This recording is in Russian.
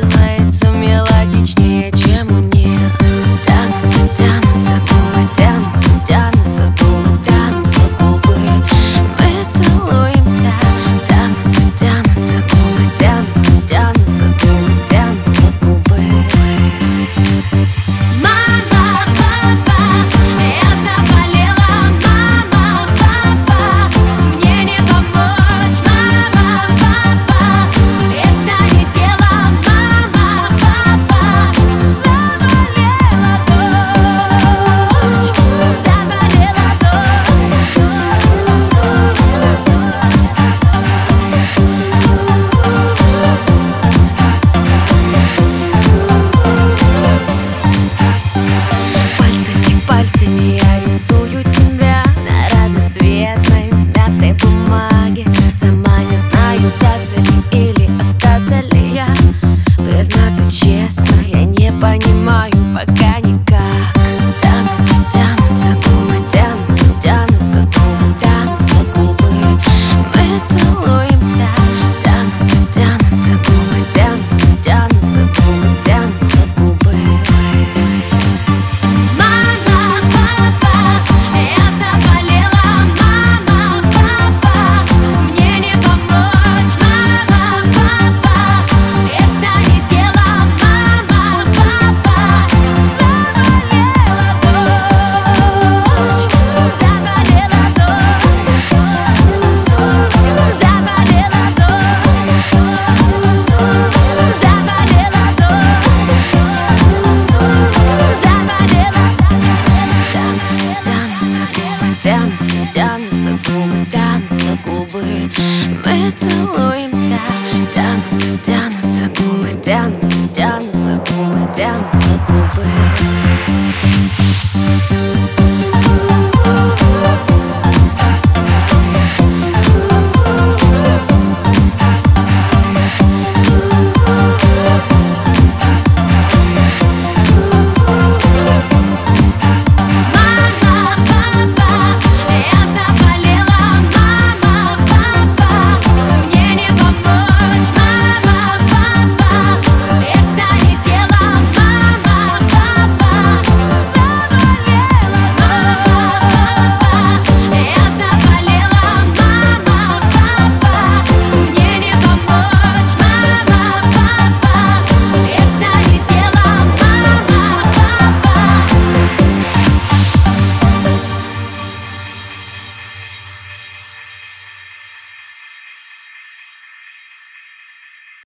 survive. тянутся губы. Мы целуемся. Тянутся, тянутся губы Тянутся, тянутся губы Тянутся.